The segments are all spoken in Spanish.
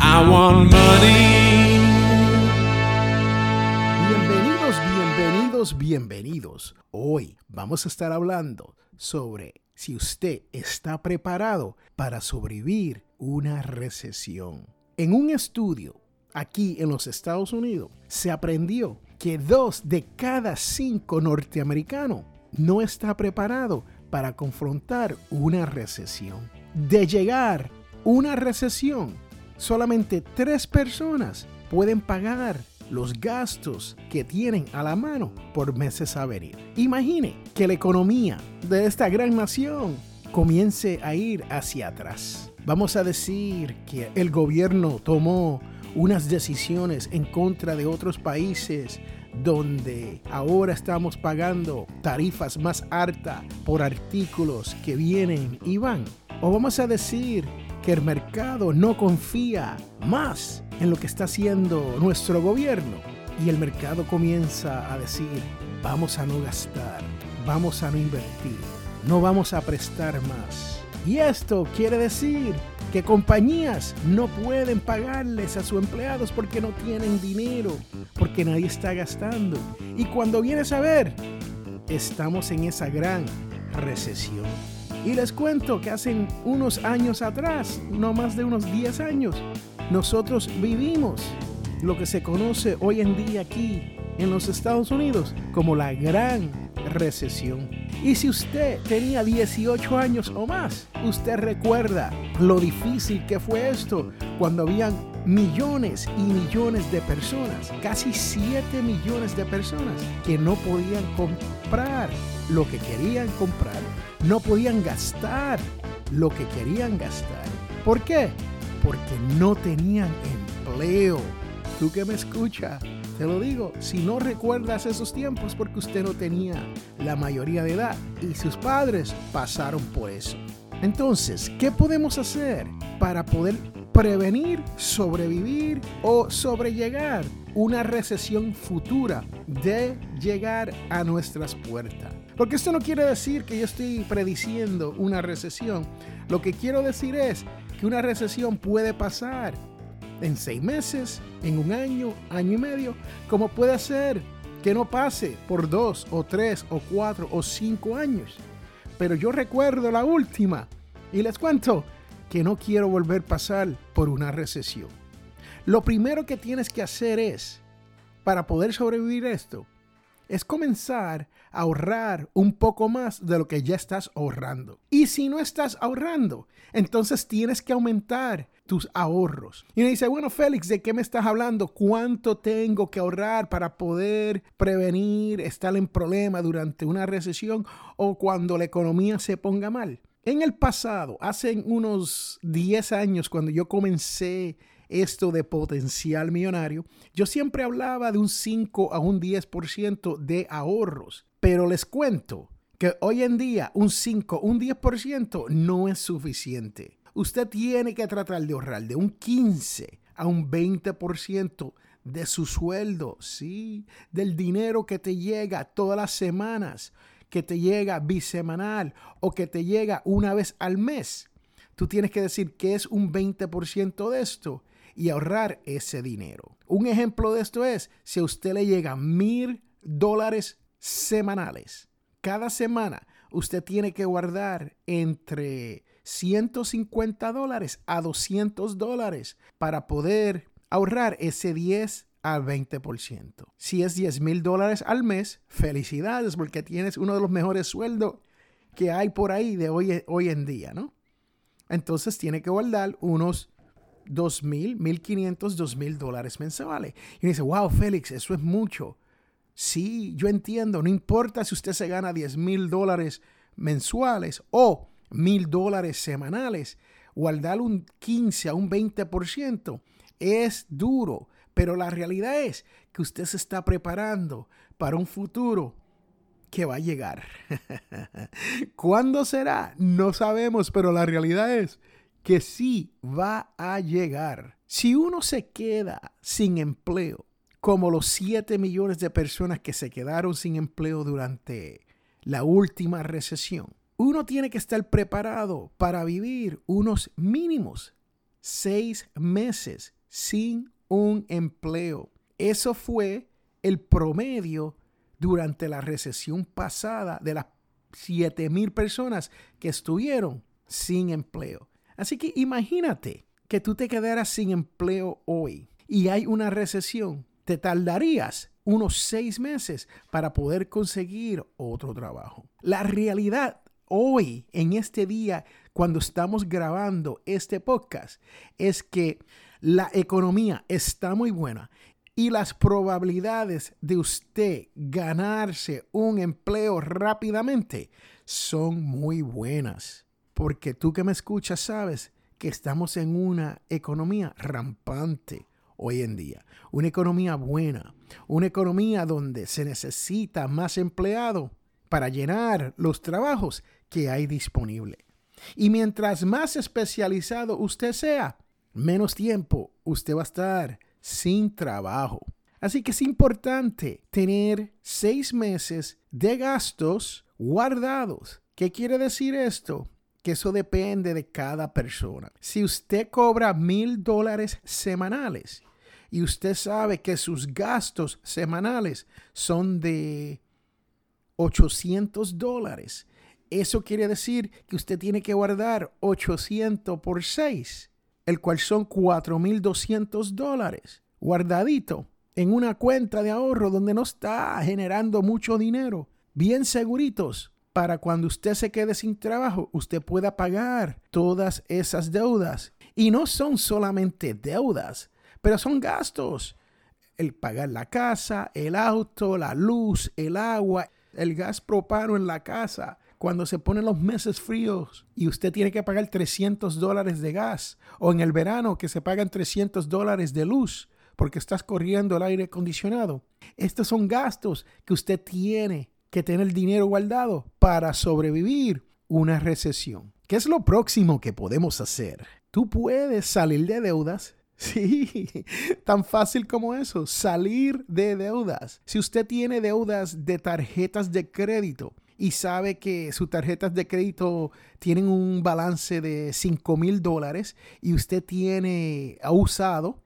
I want money. Bienvenidos, bienvenidos, bienvenidos. Hoy vamos a estar hablando sobre si usted está preparado para sobrevivir una recesión. En un estudio aquí en los Estados Unidos se aprendió que dos de cada cinco norteamericanos no está preparado para confrontar una recesión. De llegar una recesión, solamente tres personas pueden pagar los gastos que tienen a la mano por meses a venir. Imagine que la economía de esta gran nación comience a ir hacia atrás. Vamos a decir que el gobierno tomó unas decisiones en contra de otros países donde ahora estamos pagando tarifas más altas por artículos que vienen y van. O vamos a decir el mercado no confía más en lo que está haciendo nuestro gobierno y el mercado comienza a decir, vamos a no gastar, vamos a no invertir, no vamos a prestar más. Y esto quiere decir que compañías no pueden pagarles a sus empleados porque no tienen dinero, porque nadie está gastando. Y cuando vienes a ver, estamos en esa gran recesión. Y les cuento que hace unos años atrás, no más de unos 10 años, nosotros vivimos lo que se conoce hoy en día aquí en los Estados Unidos como la gran recesión. Y si usted tenía 18 años o más, usted recuerda lo difícil que fue esto cuando habían millones y millones de personas, casi 7 millones de personas que no podían comprar lo que querían comprar, no podían gastar lo que querían gastar. ¿Por qué? Porque no tenían empleo. Tú que me escucha, te lo digo, si no recuerdas esos tiempos porque usted no tenía la mayoría de edad y sus padres pasaron por eso. Entonces, ¿qué podemos hacer para poder prevenir, sobrevivir o sobrellegar una recesión futura de llegar a nuestras puertas? Porque esto no quiere decir que yo estoy prediciendo una recesión. Lo que quiero decir es que una recesión puede pasar en seis meses, en un año, año y medio, como puede ser que no pase por dos o tres o cuatro o cinco años. Pero yo recuerdo la última y les cuento que no quiero volver a pasar por una recesión. Lo primero que tienes que hacer es, para poder sobrevivir esto, es comenzar a ahorrar un poco más de lo que ya estás ahorrando. Y si no estás ahorrando, entonces tienes que aumentar tus ahorros. Y me dice, bueno, Félix, ¿de qué me estás hablando? ¿Cuánto tengo que ahorrar para poder prevenir estar en problema durante una recesión o cuando la economía se ponga mal? En el pasado, hace unos 10 años, cuando yo comencé esto de potencial millonario, yo siempre hablaba de un 5 a un 10% de ahorros. Pero les cuento que hoy en día un 5, un 10% no es suficiente. Usted tiene que tratar de ahorrar de un 15 a un 20% de su sueldo, sí, del dinero que te llega todas las semanas, que te llega bisemanal o que te llega una vez al mes. Tú tienes que decir que es un 20% de esto y ahorrar ese dinero. Un ejemplo de esto es si a usted le llega mil dólares semanales. Cada semana usted tiene que guardar entre 150 dólares a 200 dólares para poder ahorrar ese 10 al 20%. Si es 10 mil dólares al mes, felicidades porque tienes uno de los mejores sueldos que hay por ahí de hoy, en día, ¿no? Entonces tiene que guardar unos 2.000, 1.500, 2.000 dólares mensuales. Y dice, wow, Félix, eso es mucho. Sí, yo entiendo, no importa si usted se gana 10 mil dólares mensuales o mil dólares semanales, guardar un 15 a un 20% es duro, pero la realidad es que usted se está preparando para un futuro que va a llegar. ¿Cuándo será? No sabemos, pero la realidad es que sí va a llegar. Si uno se queda sin empleo, como los 7 millones de personas que se quedaron sin empleo durante la última recesión, uno tiene que estar preparado para vivir unos mínimos seis meses sin un empleo. Eso fue el promedio durante la recesión pasada de las 7 mil personas que estuvieron sin empleo. Así que imagínate que tú te quedaras sin empleo hoy y hay una recesión. Te tardarías unos seis meses para poder conseguir otro trabajo. La realidad hoy, en este día, cuando estamos grabando este podcast, es que la economía está muy buena y las probabilidades de usted ganarse un empleo rápidamente son muy buenas. Porque tú que me escuchas sabes que estamos en una economía rampante hoy en día. Una economía buena. Una economía donde se necesita más empleado para llenar los trabajos que hay disponible. Y mientras más especializado usted sea, menos tiempo usted va a estar sin trabajo. Así que es importante tener seis meses de gastos guardados. ¿Qué quiere decir esto? Que eso depende de cada persona. Si usted cobra mil dólares semanales y usted sabe que sus gastos semanales son de 800 dólares, eso quiere decir que usted tiene que guardar 800 por 6 el cual son 4.200 dólares guardadito en una cuenta de ahorro donde no está generando mucho dinero, bien seguritos para cuando usted se quede sin trabajo, usted pueda pagar todas esas deudas. Y no son solamente deudas, pero son gastos. El pagar la casa, el auto, la luz, el agua, el gas propano en la casa, cuando se ponen los meses fríos y usted tiene que pagar 300 dólares de gas, o en el verano que se pagan 300 dólares de luz porque estás corriendo el aire acondicionado. Estos son gastos que usted tiene que tener dinero guardado para sobrevivir una recesión. ¿Qué es lo próximo que podemos hacer? Tú puedes salir de deudas Sí, tan fácil como eso, salir de deudas. Si usted tiene deudas de tarjetas de crédito, y sabe que sus tarjetas de crédito tienen un balance de 5 mil dólares y usted tiene, ha usado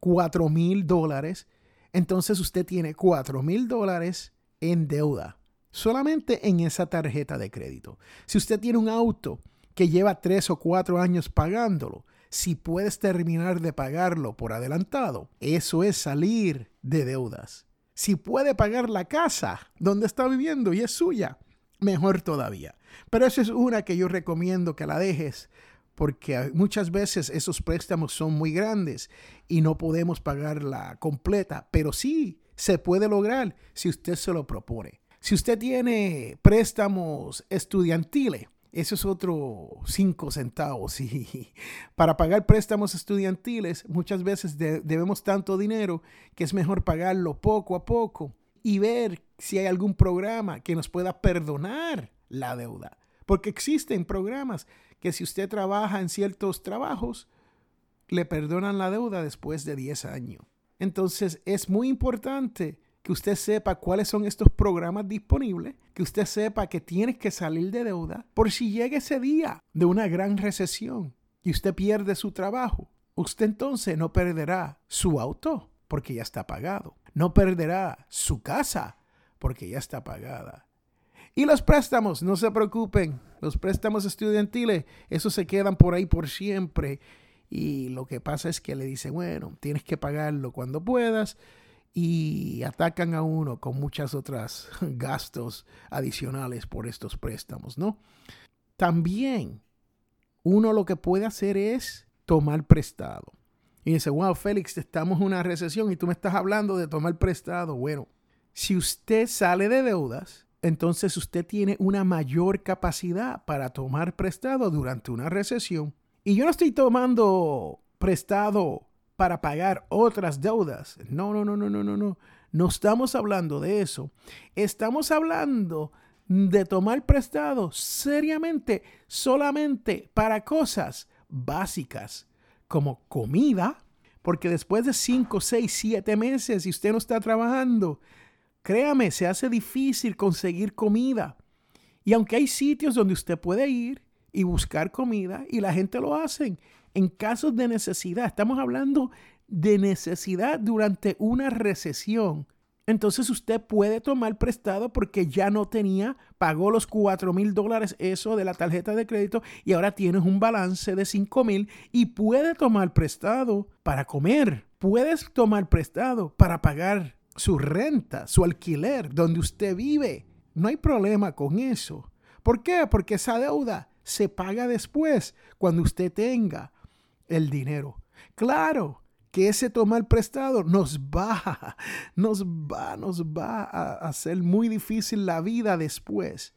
4 mil dólares, entonces usted tiene 4 mil dólares en deuda, solamente en esa tarjeta de crédito. Si usted tiene un auto que lleva 3 o 4 años pagándolo, si puedes terminar de pagarlo por adelantado, eso es salir de deudas. Si puede pagar la casa donde está viviendo y es suya, mejor todavía. Pero esa es una que yo recomiendo que la dejes porque muchas veces esos préstamos son muy grandes y no podemos pagarla completa, pero sí se puede lograr si usted se lo propone. Si usted tiene préstamos estudiantiles, eso es otro cinco centavos. Y para pagar préstamos estudiantiles, muchas veces debemos tanto dinero que es mejor pagarlo poco a poco y ver si hay algún programa que nos pueda perdonar la deuda. Porque existen programas que si usted trabaja en ciertos trabajos, le perdonan la deuda después de 10 años. Entonces es muy importante que usted sepa cuáles son estos programas disponibles, que usted sepa que tiene que salir de deuda por si llega ese día de una gran recesión y usted pierde su trabajo. Usted entonces no perderá su auto porque ya está pagado. No perderá su casa porque ya está pagada. Y los préstamos, no se preocupen, los préstamos estudiantiles, esos se quedan por ahí por siempre. Y lo que pasa es que le dicen, bueno, tienes que pagarlo cuando puedas y atacan a uno con muchas otras gastos adicionales por estos préstamos, ¿no? También uno lo que puede hacer es tomar prestado. Y dice, wow, Félix, estamos en una recesión y tú me estás hablando de tomar prestado. Bueno, si usted sale de deudas, entonces usted tiene una mayor capacidad para tomar prestado durante una recesión. Y yo no estoy tomando prestado para pagar otras deudas. No, no, no, no, no, no, no. No estamos hablando de eso. Estamos hablando de tomar prestado seriamente solamente para cosas básicas como comida, porque después de 5, 6, 7 meses y usted no está trabajando, créame, se hace difícil conseguir comida. Y aunque hay sitios donde usted puede ir y buscar comida y la gente lo hacen en casos de necesidad, estamos hablando de necesidad durante una recesión. Entonces usted puede tomar prestado porque ya no tenía, pagó los 4 mil dólares eso de la tarjeta de crédito y ahora tienes un balance de 5 mil y puede tomar prestado para comer. Puedes tomar prestado para pagar su renta, su alquiler, donde usted vive. No hay problema con eso. ¿Por qué? Porque esa deuda se paga después, cuando usted tenga el dinero. Claro que ese tomar prestado nos va, nos va, nos va a hacer muy difícil la vida después.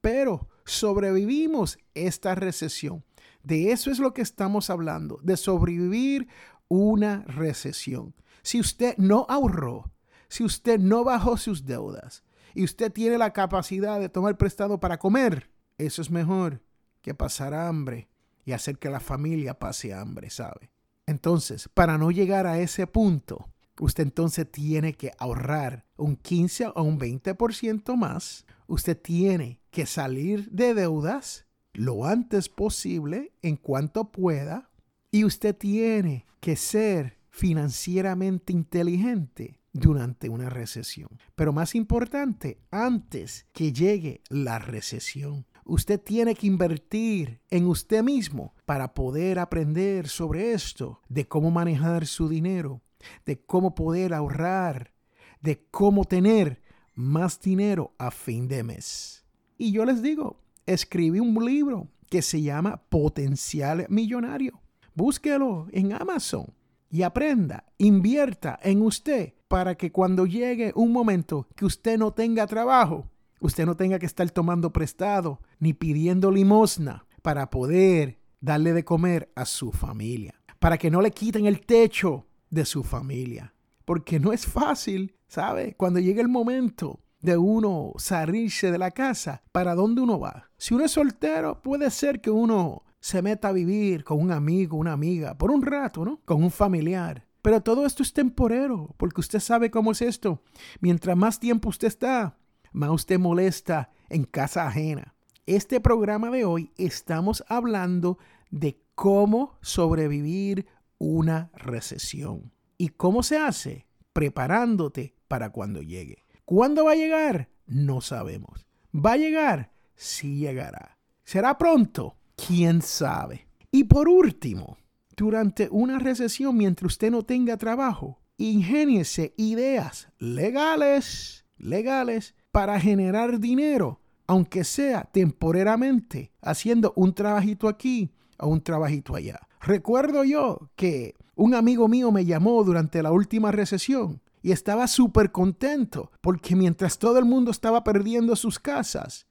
Pero sobrevivimos esta recesión. De eso es lo que estamos hablando, de sobrevivir una recesión. Si usted no ahorró, si usted no bajó sus deudas y usted tiene la capacidad de tomar prestado para comer, eso es mejor que pasar hambre hacer que la familia pase hambre, ¿sabe? Entonces, para no llegar a ese punto, usted entonces tiene que ahorrar un 15 o un 20% más. Usted tiene que salir de deudas lo antes posible, en cuanto pueda. Y usted tiene que ser financieramente inteligente durante una recesión. Pero más importante, antes que llegue la recesión. Usted tiene que invertir en usted mismo para poder aprender sobre esto, de cómo manejar su dinero, de cómo poder ahorrar, de cómo tener más dinero a fin de mes. Y yo les digo, escribí un libro que se llama Potencial Millonario. Búsquelo en Amazon y aprenda, invierta en usted para que cuando llegue un momento que usted no tenga trabajo, usted no tenga que estar tomando prestado ni pidiendo limosna para poder darle de comer a su familia, para que no le quiten el techo de su familia. Porque no es fácil, ¿sabe? Cuando llega el momento de uno salirse de la casa, ¿para dónde uno va? Si uno es soltero, puede ser que uno se meta a vivir con un amigo, una amiga, por un rato, ¿no? Con un familiar. Pero todo esto es temporero, porque usted sabe cómo es esto. Mientras más tiempo usted está, más usted molesta en casa ajena. Este programa de hoy estamos hablando de cómo sobrevivir una recesión. ¿Y cómo se hace? Preparándote para cuando llegue. ¿Cuándo va a llegar? No sabemos. ¿Va a llegar? Sí llegará. ¿Será pronto? ¿Quién sabe? Y por último, durante una recesión, mientras usted no tenga trabajo, ingéniese ideas legales, legales para generar dinero, aunque sea temporariamente, haciendo un trabajito aquí o un trabajito allá. Recuerdo yo que un amigo mío me llamó durante la última recesión y estaba súper contento porque mientras todo el mundo estaba perdiendo sus casas,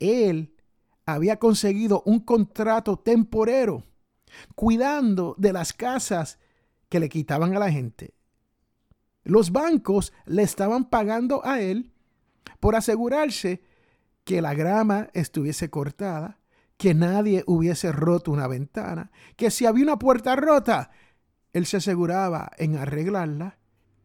él había conseguido un contrato temporero cuidando de las casas que le quitaban a la gente. Los bancos le estaban pagando a él por asegurarse que la grama estuviese cortada, que nadie hubiese roto una ventana, que si había una puerta rota, él se aseguraba en arreglarla.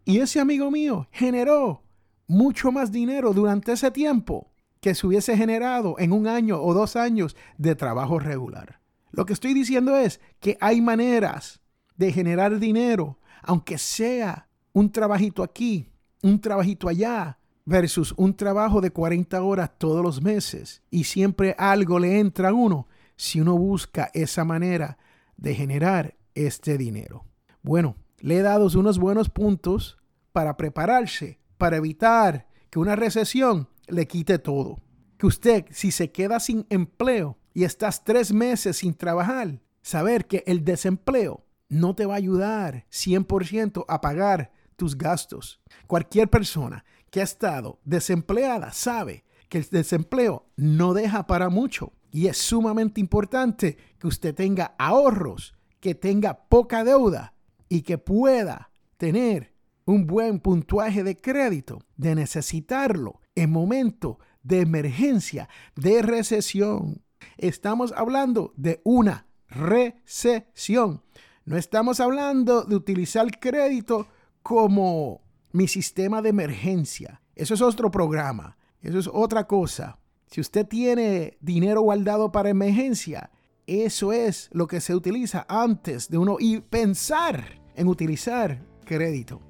Y ese amigo mío generó mucho más dinero durante ese tiempo que se hubiese generado en un año o dos años de trabajo regular. Lo que estoy diciendo es que hay maneras de generar dinero, aunque sea un trabajito aquí, un trabajito allá, versus un trabajo de 40 horas todos los meses y siempre algo le entra a uno si uno busca esa manera de generar este dinero. Bueno, le he dado unos buenos puntos para prepararse, para evitar que una recesión le quite todo. Que usted, si se queda sin empleo y estás tres meses sin trabajar, saber que el desempleo no te va a ayudar 100% a pagar tus gastos. Cualquier persona que ha estado desempleada sabe que el desempleo no deja para mucho y es sumamente importante que usted tenga ahorros, que tenga poca deuda y que pueda tener un buen puntuaje de crédito, de necesitarlo en momento de emergencia, de recesión. Estamos hablando de una recesión. No estamos hablando de utilizar crédito como mi sistema de emergencia. Eso es otro programa. Eso es otra cosa. Si usted tiene dinero guardado para emergencia, eso es lo que se utiliza antes de uno y pensar en utilizar crédito.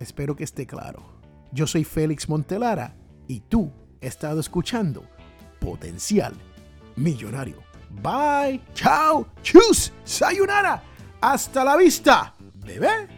Espero que esté claro. Yo soy Félix Montelara y tú has estado escuchando Potencial Millonario. Bye, chao, chus, sayonara. Hasta la vista, bebé.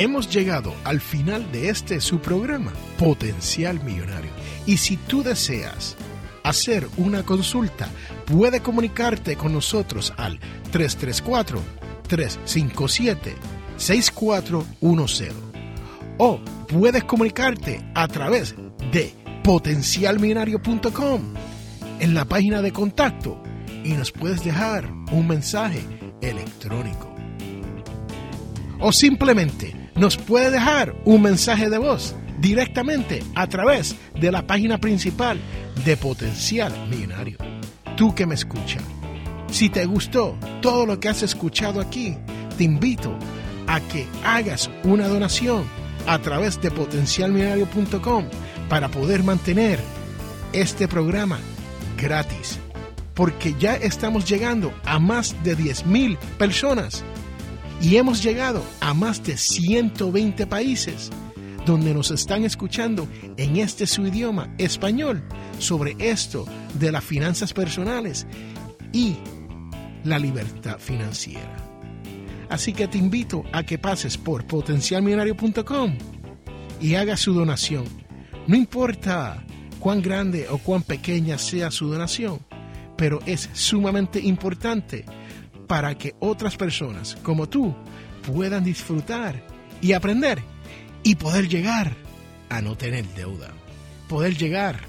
Hemos llegado al final de este su programa, Potencial Millonario. Y si tú deseas hacer una consulta, puede comunicarte con nosotros al 334-357-6410. O puedes comunicarte a través de potencialmillonario.com en la página de contacto y nos puedes dejar un mensaje electrónico. O simplemente nos puede dejar un mensaje de voz directamente a través de la página principal de Potencial Millonario. Tú que me escuchas, si te gustó todo lo que has escuchado aquí, te invito a que hagas una donación a través de potencialmillonario.com para poder mantener este programa gratis. Porque ya estamos llegando a más de 10.000 personas y hemos llegado a más de 120 países donde nos están escuchando en este su idioma español sobre esto de las finanzas personales y la libertad financiera. Así que te invito a que pases por potencialmillonario.com y hagas su donación. No importa cuán grande o cuán pequeña sea su donación, pero es sumamente importante para que otras personas como tú puedan disfrutar y aprender y poder llegar a no tener deuda, poder llegar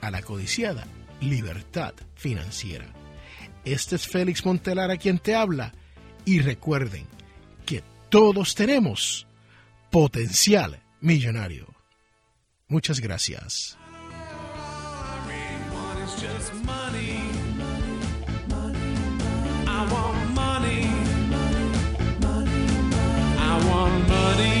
a la codiciada libertad financiera. Este es Félix Montelar quien te habla y recuerden que todos tenemos potencial millonario. Muchas gracias. Money.